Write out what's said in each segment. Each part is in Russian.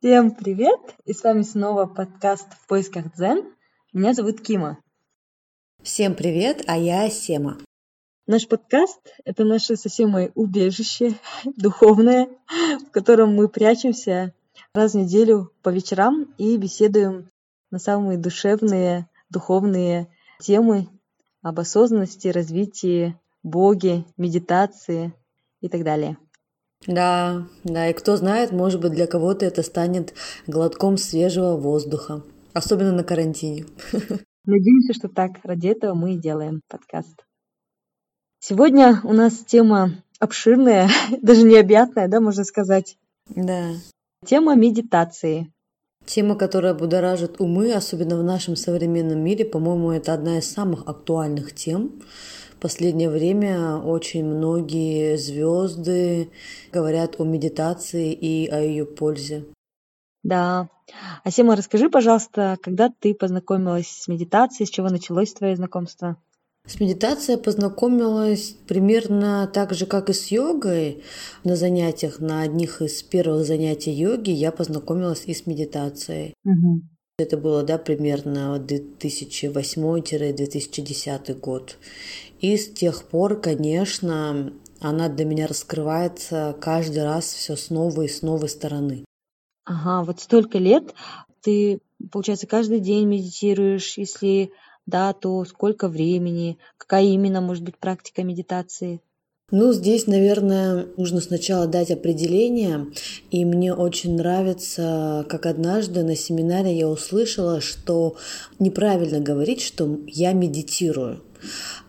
Всем привет! И с вами снова подкаст «В поисках дзен». Меня зовут Кима. Всем привет, а я Сема. Наш подкаст — это наше со Семой убежище духовное, в котором мы прячемся раз в неделю по вечерам и беседуем на самые душевные, духовные темы об осознанности, развитии, Боге, медитации и так далее. Да, да, и кто знает, может быть, для кого-то это станет глотком свежего воздуха, особенно на карантине. Надеемся, что так. Ради этого мы и делаем подкаст. Сегодня у нас тема обширная, даже необъятная, да, можно сказать. Да. Тема медитации. Тема, которая будоражит умы, особенно в нашем современном мире, по-моему, это одна из самых актуальных тем, последнее время очень многие звезды говорят о медитации и о ее пользе. Да. Асема, расскажи, пожалуйста, когда ты познакомилась с медитацией, с чего началось твое знакомство? С медитацией познакомилась примерно так же, как и с йогой. На занятиях, на одних из первых занятий йоги я познакомилась и с медитацией. Угу. Это было, да, примерно 2008-2010 год. И с тех пор, конечно, она для меня раскрывается каждый раз все с новой и с новой стороны. Ага, вот столько лет ты, получается, каждый день медитируешь, если да, то сколько времени, какая именно может быть практика медитации? Ну, здесь, наверное, нужно сначала дать определение. И мне очень нравится, как однажды на семинаре я услышала, что неправильно говорить, что я медитирую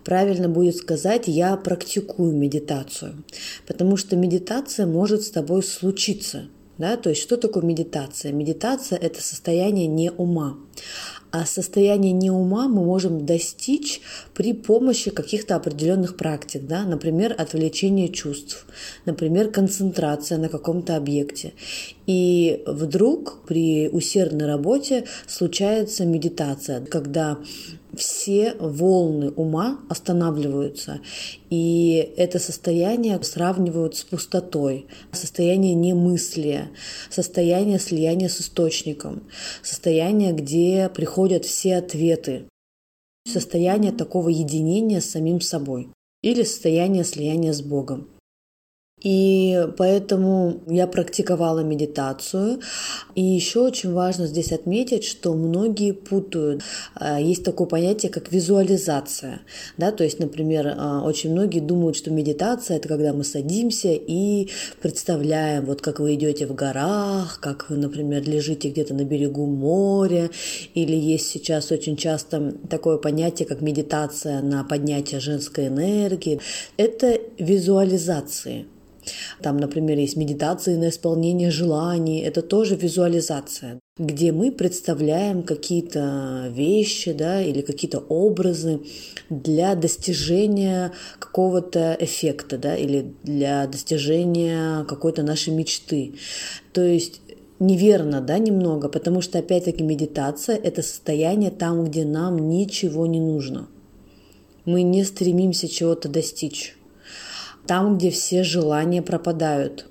правильно будет сказать, я практикую медитацию. Потому что медитация может с тобой случиться. Да? То есть что такое медитация? Медитация – это состояние не ума. А состояние неума мы можем достичь при помощи каких-то определенных практик, да? например, отвлечение чувств, например, концентрация на каком-то объекте. И вдруг при усердной работе случается медитация, когда все волны ума останавливаются. И это состояние сравнивают с пустотой, состояние немыслия, состояние слияния с источником, состояние, где приходят все ответы, состояние такого единения с самим собой или состояние слияния с Богом. И поэтому я практиковала медитацию. И еще очень важно здесь отметить, что многие путают. А, есть такое понятие, как визуализация. Да? То есть, например, а, очень многие думают, что медитация – это когда мы садимся и представляем, вот как вы идете в горах, как вы, например, лежите где-то на берегу моря, или есть сейчас очень часто такое понятие, как медитация на поднятие женской энергии. Это визуализации. Там, например, есть медитации на исполнение желаний. Это тоже визуализация, где мы представляем какие-то вещи да, или какие-то образы для достижения какого-то эффекта да, или для достижения какой-то нашей мечты. То есть неверно, да, немного, потому что, опять-таки, медитация – это состояние там, где нам ничего не нужно. Мы не стремимся чего-то достичь там, где все желания пропадают.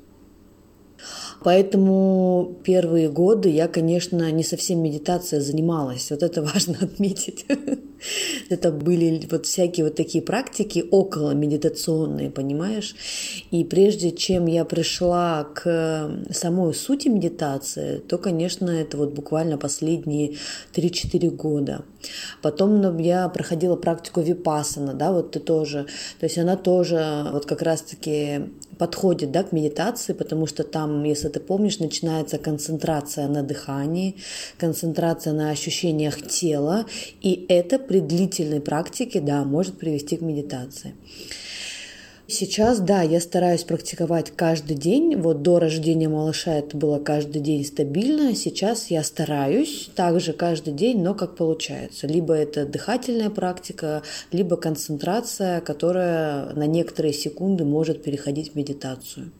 Поэтому первые годы я, конечно, не совсем медитацией занималась. Вот это важно отметить. Это были вот всякие вот такие практики около медитационные, понимаешь? И прежде чем я пришла к самой сути медитации, то, конечно, это вот буквально последние 3-4 года. Потом ну, я проходила практику випасана, да, вот ты тоже. То есть она тоже вот как раз-таки подходит да, к медитации, потому что там, если ты помнишь, начинается концентрация на дыхании, концентрация на ощущениях тела, и это при длительной практике, да, может привести к медитации. Сейчас, да, я стараюсь практиковать каждый день. Вот до рождения малыша это было каждый день стабильно. Сейчас я стараюсь также каждый день, но как получается. Либо это дыхательная практика, либо концентрация, которая на некоторые секунды может переходить в медитацию.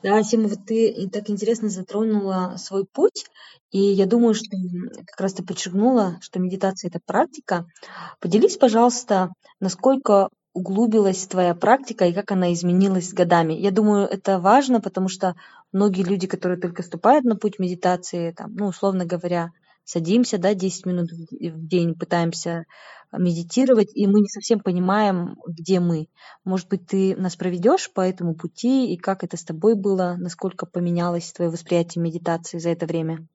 Да, Сима, вот ты так интересно затронула свой путь, и я думаю, что как раз ты подчеркнула, что медитация – это практика. Поделись, пожалуйста, насколько углубилась твоя практика и как она изменилась с годами. Я думаю, это важно, потому что многие люди, которые только ступают на путь медитации, там, ну, условно говоря, садимся, да, 10 минут в день, пытаемся медитировать, и мы не совсем понимаем, где мы. Может быть, ты нас проведешь по этому пути, и как это с тобой было, насколько поменялось твое восприятие медитации за это время?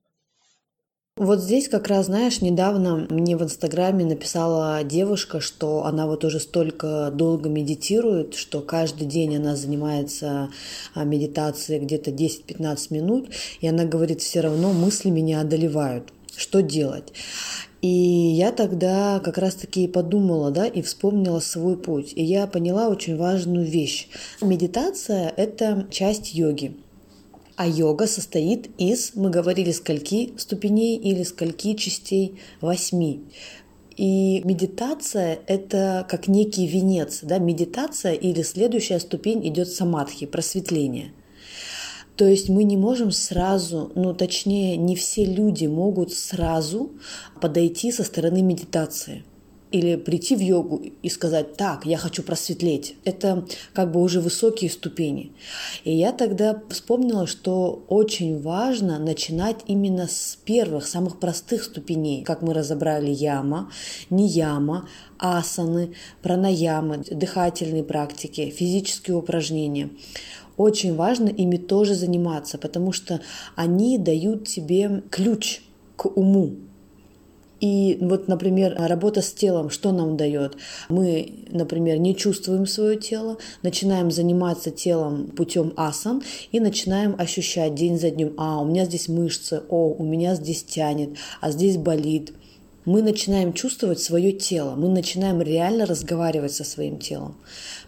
Вот здесь как раз, знаешь, недавно мне в Инстаграме написала девушка, что она вот уже столько долго медитирует, что каждый день она занимается а, медитацией где-то 10-15 минут, и она говорит, все равно мысли меня одолевают. Что делать? И я тогда как раз-таки подумала, да, и вспомнила свой путь. И я поняла очень важную вещь. Медитация – это часть йоги. А йога состоит из, мы говорили, скольки ступеней или скольки частей? Восьми. И медитация – это как некий венец. Да? Медитация или следующая ступень идет самадхи, просветление. То есть мы не можем сразу, ну точнее, не все люди могут сразу подойти со стороны медитации – или прийти в йогу и сказать, так, я хочу просветлеть. Это как бы уже высокие ступени. И я тогда вспомнила, что очень важно начинать именно с первых, самых простых ступеней, как мы разобрали яма, не яма, асаны, пранаямы, дыхательные практики, физические упражнения очень важно ими тоже заниматься, потому что они дают тебе ключ к уму, и вот, например, работа с телом, что нам дает? Мы, например, не чувствуем свое тело, начинаем заниматься телом путем асан и начинаем ощущать день за днем, а, у меня здесь мышцы, о, у меня здесь тянет, а здесь болит мы начинаем чувствовать свое тело, мы начинаем реально разговаривать со своим телом.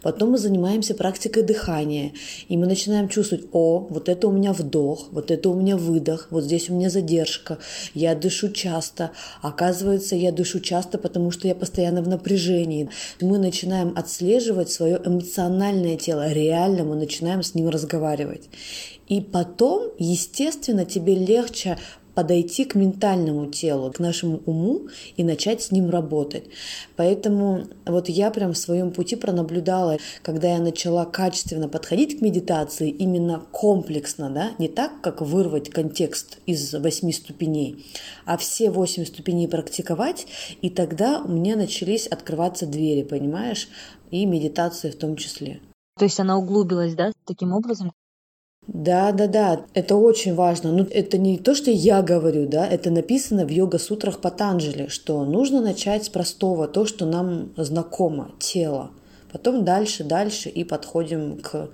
Потом мы занимаемся практикой дыхания, и мы начинаем чувствовать, о, вот это у меня вдох, вот это у меня выдох, вот здесь у меня задержка, я дышу часто. Оказывается, я дышу часто, потому что я постоянно в напряжении. Мы начинаем отслеживать свое эмоциональное тело, реально мы начинаем с ним разговаривать. И потом, естественно, тебе легче подойти к ментальному телу, к нашему уму и начать с ним работать. Поэтому вот я прям в своем пути пронаблюдала, когда я начала качественно подходить к медитации, именно комплексно, да, не так, как вырвать контекст из восьми ступеней, а все восемь ступеней практиковать, и тогда у меня начались открываться двери, понимаешь, и медитации в том числе. То есть она углубилась, да, таким образом? Да, да, да, это очень важно. Но ну, это не то, что я говорю, да, это написано в йога-сутрах Патанджали, что нужно начать с простого, то, что нам знакомо, тело. Потом дальше, дальше и подходим к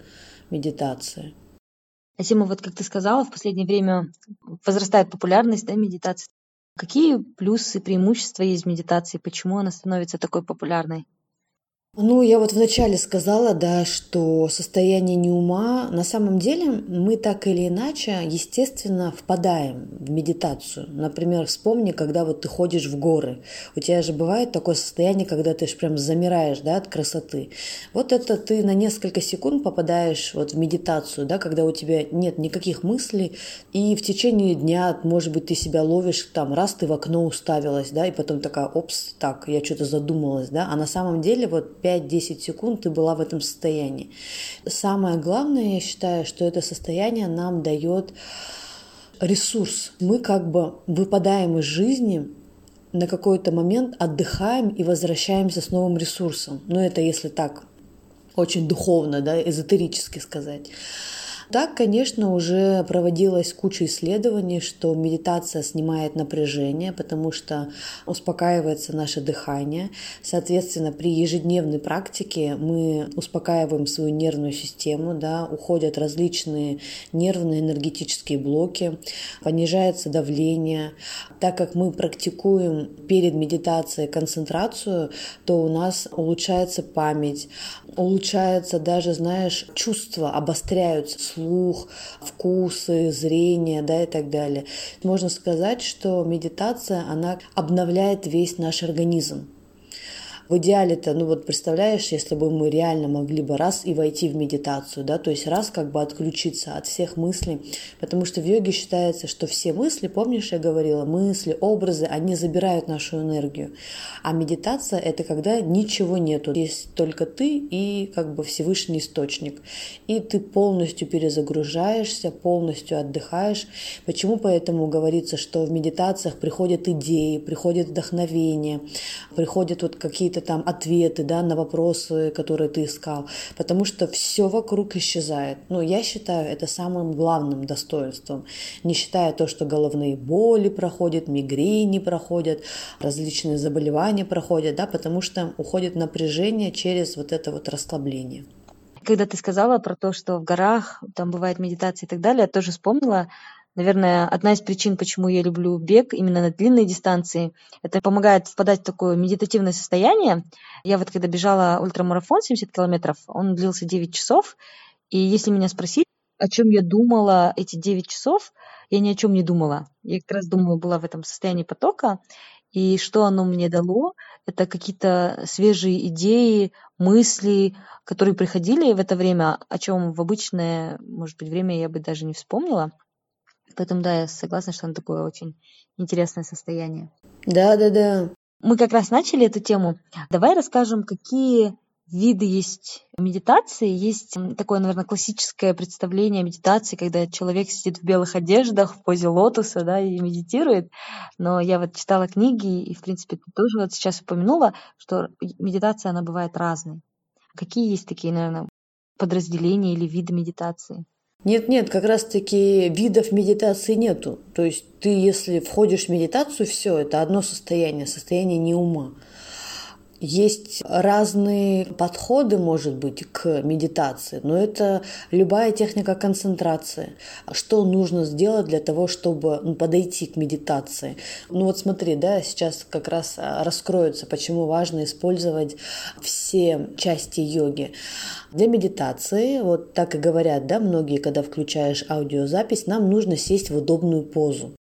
медитации. Асима, вот как ты сказала, в последнее время возрастает популярность да, медитации. Какие плюсы, преимущества есть в медитации? Почему она становится такой популярной? Ну, я вот вначале сказала, да, что состояние неума, на самом деле мы так или иначе, естественно, впадаем в медитацию. Например, вспомни, когда вот ты ходишь в горы. У тебя же бывает такое состояние, когда ты прям замираешь, да, от красоты. Вот это ты на несколько секунд попадаешь вот в медитацию, да, когда у тебя нет никаких мыслей, и в течение дня, может быть, ты себя ловишь, там, раз ты в окно уставилась, да, и потом такая, опс, так, я что-то задумалась, да, а на самом деле вот 5-10 секунд ты была в этом состоянии. Самое главное, я считаю, что это состояние нам дает ресурс. Мы как бы выпадаем из жизни, на какой-то момент отдыхаем и возвращаемся с новым ресурсом. Но это если так очень духовно, да, эзотерически сказать. Так, конечно, уже проводилась куча исследований, что медитация снимает напряжение, потому что успокаивается наше дыхание. Соответственно, при ежедневной практике мы успокаиваем свою нервную систему, да, уходят различные нервные энергетические блоки, понижается давление. Так как мы практикуем перед медитацией концентрацию, то у нас улучшается память, улучшается даже, знаешь, чувства, обостряются, слух, вкусы, зрение, да, и так далее. Можно сказать, что медитация, она обновляет весь наш организм. В идеале-то, ну вот представляешь, если бы мы реально могли бы раз и войти в медитацию, да, то есть раз как бы отключиться от всех мыслей, потому что в йоге считается, что все мысли, помнишь, я говорила, мысли, образы, они забирают нашу энергию. А медитация – это когда ничего нету, есть только ты и как бы Всевышний источник. И ты полностью перезагружаешься, полностью отдыхаешь. Почему поэтому говорится, что в медитациях приходят идеи, приходит вдохновение, приходят вот какие-то там ответы да, на вопросы, которые ты искал, потому что все вокруг исчезает. Ну, я считаю это самым главным достоинством, не считая то, что головные боли проходят, мигрени проходят, различные заболевания проходят, да, потому что уходит напряжение через вот это вот расслабление. Когда ты сказала про то, что в горах там бывает медитация и так далее, я тоже вспомнила, наверное, одна из причин, почему я люблю бег именно на длинные дистанции, это помогает впадать в такое медитативное состояние. Я вот когда бежала ультрамарафон 70 километров, он длился 9 часов, и если меня спросить, о чем я думала эти 9 часов, я ни о чем не думала. Я как раз думаю, была в этом состоянии потока, и что оно мне дало, это какие-то свежие идеи, мысли, которые приходили в это время, о чем в обычное, может быть, время я бы даже не вспомнила. Поэтому да, я согласна, что оно такое очень интересное состояние. Да, да, да. Мы как раз начали эту тему. Давай расскажем, какие виды есть медитации. Есть такое, наверное, классическое представление медитации, когда человек сидит в белых одеждах, в позе лотоса, да, и медитирует. Но я вот читала книги, и, в принципе, ты тоже вот сейчас упомянула, что медитация, она бывает разной. Какие есть такие, наверное, подразделения или виды медитации? Нет, нет, как раз-таки видов медитации нету. То есть ты, если входишь в медитацию, все, это одно состояние, состояние не ума. Есть разные подходы, может быть, к медитации, но это любая техника концентрации. Что нужно сделать для того, чтобы ну, подойти к медитации? Ну вот смотри, да, сейчас как раз а, раскроется, почему важно использовать все части йоги. Для медитации, вот так и говорят, да, многие, когда включаешь аудиозапись, нам нужно сесть в удобную позу.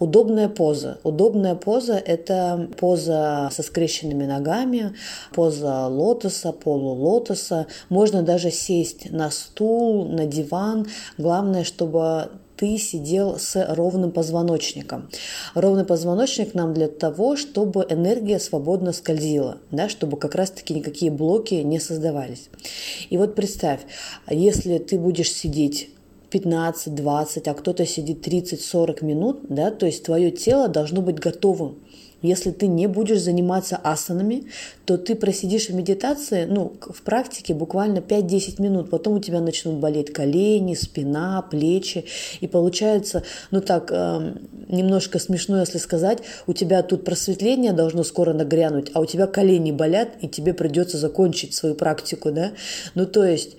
Удобная поза. Удобная поза – это поза со скрещенными ногами, поза лотоса, полулотоса. Можно даже сесть на стул, на диван. Главное, чтобы ты сидел с ровным позвоночником. Ровный позвоночник нам для того, чтобы энергия свободно скользила, да, чтобы как раз-таки никакие блоки не создавались. И вот представь, если ты будешь сидеть 15-20, а кто-то сидит 30-40 минут, да, то есть твое тело должно быть готовым. Если ты не будешь заниматься асанами, то ты просидишь в медитации, ну, в практике буквально 5-10 минут, потом у тебя начнут болеть колени, спина, плечи, и получается, ну так, э, немножко смешно, если сказать, у тебя тут просветление должно скоро нагрянуть, а у тебя колени болят, и тебе придется закончить свою практику, да, ну то есть,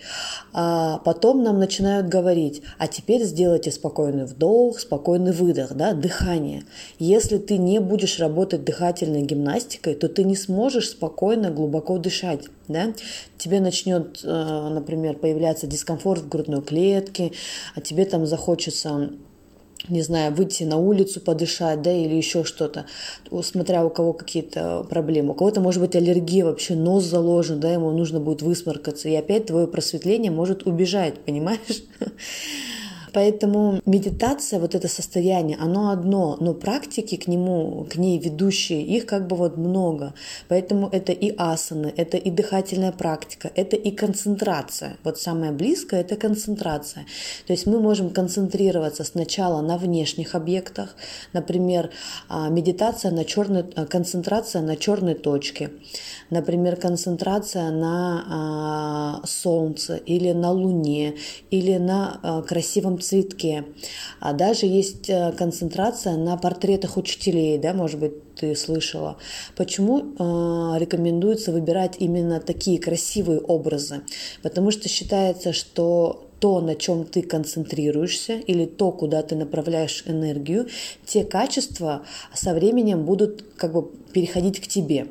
а потом нам начинают говорить, а теперь сделайте спокойный вдох, спокойный выдох, да, дыхание. Если ты не будешь работать работать дыхательной гимнастикой, то ты не сможешь спокойно, глубоко дышать. Да? Тебе начнет, э, например, появляться дискомфорт в грудной клетке, а тебе там захочется не знаю, выйти на улицу подышать, да, или еще что-то, смотря у кого какие-то проблемы. У кого-то может быть аллергия, вообще нос заложен, да, ему нужно будет высморкаться, и опять твое просветление может убежать, понимаешь? Поэтому медитация, вот это состояние, оно одно, но практики к нему, к ней ведущие, их как бы вот много. Поэтому это и асаны, это и дыхательная практика, это и концентрация. Вот самое близкое – это концентрация. То есть мы можем концентрироваться сначала на внешних объектах, например, а, медитация на черной, а, концентрация на черной точке, например, концентрация на а, солнце или на луне или на красивом цветке. А даже есть э, концентрация на портретах учителей, да, может быть, ты слышала. Почему э, рекомендуется выбирать именно такие красивые образы? Потому что считается, что то, на чем ты концентрируешься, или то, куда ты направляешь энергию, те качества со временем будут как бы переходить к тебе.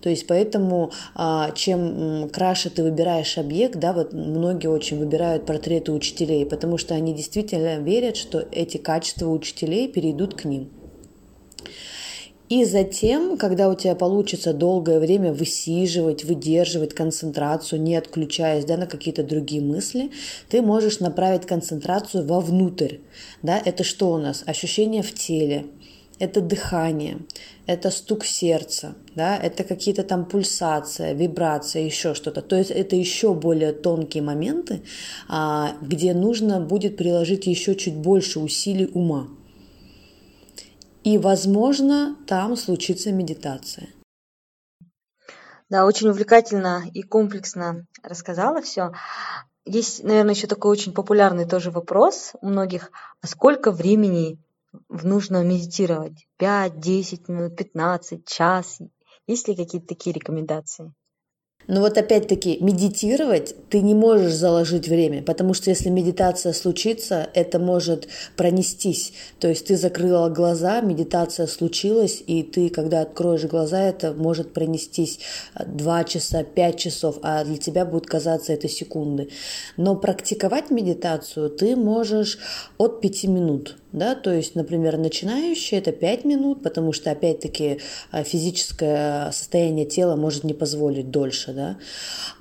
То есть поэтому а, чем краше ты выбираешь объект, да, вот многие очень выбирают портреты учителей, потому что они действительно верят, что эти качества учителей перейдут к ним. И затем, когда у тебя получится долгое время высиживать, выдерживать концентрацию, не отключаясь да, на какие-то другие мысли, ты можешь направить концентрацию вовнутрь. Да? Это что у нас? Ощущение в теле, это дыхание, это стук сердца, да, это какие-то там пульсация, вибрация, еще что-то. То есть это еще более тонкие моменты, а, где нужно будет приложить еще чуть больше усилий ума. И, возможно, там случится медитация. Да, очень увлекательно и комплексно рассказала все. Есть, наверное, еще такой очень популярный тоже вопрос у многих. А сколько времени нужно медитировать? 5, 10 минут, 15, час? Есть ли какие-то такие рекомендации? Но вот опять-таки медитировать ты не можешь заложить время, потому что если медитация случится, это может пронестись. То есть ты закрыла глаза, медитация случилась, и ты, когда откроешь глаза, это может пронестись 2 часа, 5 часов, а для тебя будет казаться это секунды. Но практиковать медитацию ты можешь от 5 минут да, то есть, например, начинающий это 5 минут, потому что, опять-таки, э, физическое состояние тела может не позволить дольше, да,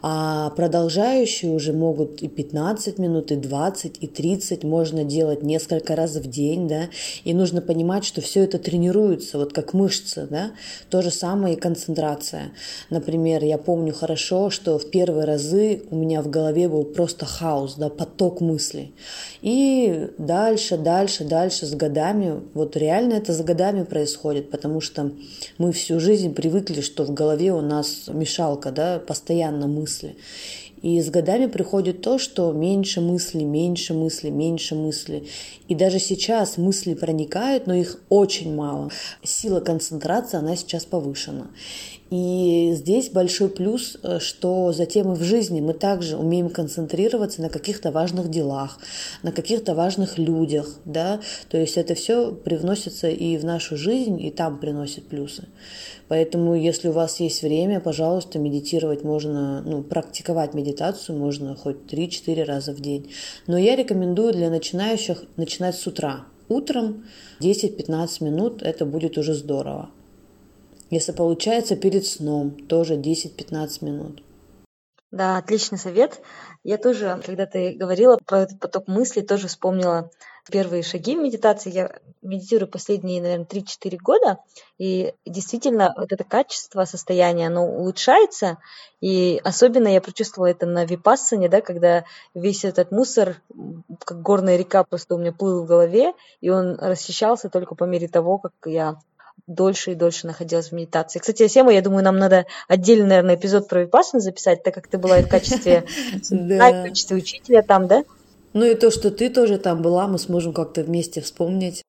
а продолжающие уже могут и 15 минут, и 20, и 30, можно делать несколько раз в день, да, и нужно понимать, что все это тренируется, вот как мышцы, да, то же самое и концентрация. Например, я помню хорошо, что в первые разы у меня в голове был просто хаос, да, поток мыслей, и дальше, дальше, дальше дальше с годами, вот реально это с годами происходит, потому что мы всю жизнь привыкли, что в голове у нас мешалка, да, постоянно мысли. И с годами приходит то, что меньше мыслей, меньше мыслей, меньше мыслей. И даже сейчас мысли проникают, но их очень мало. Сила концентрации, она сейчас повышена. И здесь большой плюс, э, что затем и в жизни мы также умеем концентрироваться на каких-то важных делах, на каких-то важных людях, да, то есть это все привносится и в нашу жизнь, и там приносит плюсы. Поэтому, если у вас есть время, пожалуйста, медитировать можно, ну, практиковать медитацию можно хоть 3-4 раза в день. Но я рекомендую для начинающих начинать с утра. Утром 10-15 минут, это будет уже здорово. Если получается перед сном, тоже 10-15 минут. Да, отличный совет. Я тоже, когда ты говорила про этот поток мыслей, тоже вспомнила первые шаги в медитации. Я медитирую последние, наверное, 3-4 года, и действительно вот это качество состояния, оно улучшается, и особенно я прочувствовала это на випассане, да, когда весь этот мусор, как горная река, просто у меня плыл в голове, и он расчищался только по мере того, как я дольше и дольше находилась в медитации. Кстати, Сема, я думаю, нам надо отдельный, наверное, эпизод про Випассану записать, так как ты была и в качестве, в качестве учителя там, да? Ну и то, что ты тоже там была, мы сможем как-то вместе вспомнить.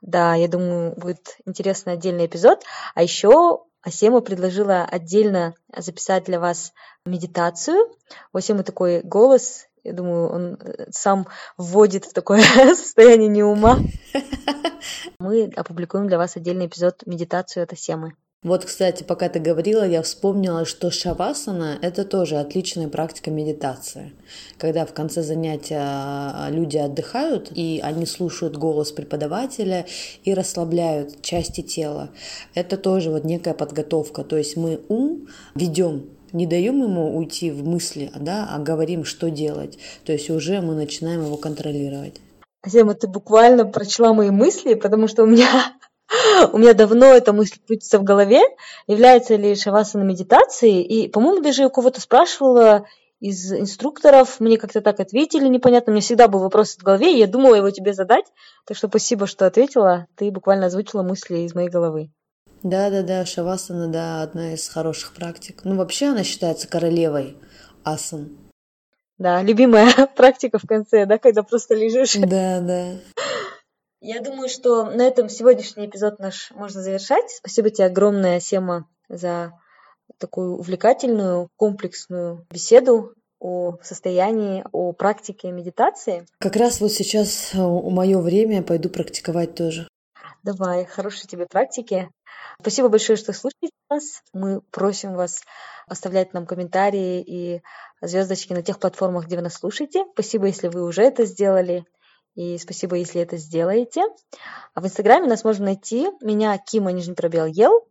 Да, я думаю, будет интересный отдельный эпизод. А еще Асема предложила отдельно записать для вас медитацию. У Асемы такой голос, я думаю, он э, сам вводит в такое состояние неума. Мы опубликуем для вас отдельный эпизод медитацию от Асемы. Вот, кстати, пока ты говорила, я вспомнила, что шавасана – это тоже отличная практика медитации. Когда в конце занятия а, люди отдыхают, и они слушают голос преподавателя и расслабляют части тела. Это тоже вот некая подготовка. То есть мы ум ведем не даем ему уйти в мысли, да, а говорим, что делать. То есть уже мы начинаем его контролировать. Зема, ты буквально прочла мои мысли, потому что у меня у меня давно эта мысль крутится в голове, является ли шавасана медитацией, и, по-моему, даже я у кого-то спрашивала из инструкторов, мне как-то так ответили непонятно, у меня всегда был вопрос в голове, и я думала его тебе задать, так что спасибо, что ответила, ты буквально озвучила мысли из моей головы. Да-да-да, шавасана, да, одна из хороших практик. Ну, вообще она считается королевой асан. Да, любимая практика в конце, да, когда просто лежишь. Да, да. Я думаю, что на этом сегодняшний эпизод наш можно завершать. Спасибо тебе огромное, Сема, за такую увлекательную, комплексную беседу о состоянии, о практике медитации. Как раз вот сейчас э, у мое время пойду практиковать тоже. Давай, хорошей тебе практики. Спасибо большое, что слушаете нас. Мы просим вас оставлять нам комментарии и звездочки на тех платформах, где вы нас слушаете. Спасибо, если вы уже это сделали. И спасибо, если это сделаете. А в Инстаграме нас можно найти. Меня Кима, нижний пробел, ел.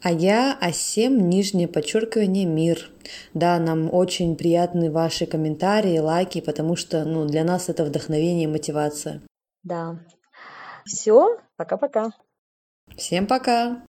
А я Асем, нижнее подчеркивание, мир. Да, нам очень приятны ваши комментарии, лайки, потому что ну, для нас это вдохновение и мотивация. Да. Все, пока-пока. Всем пока!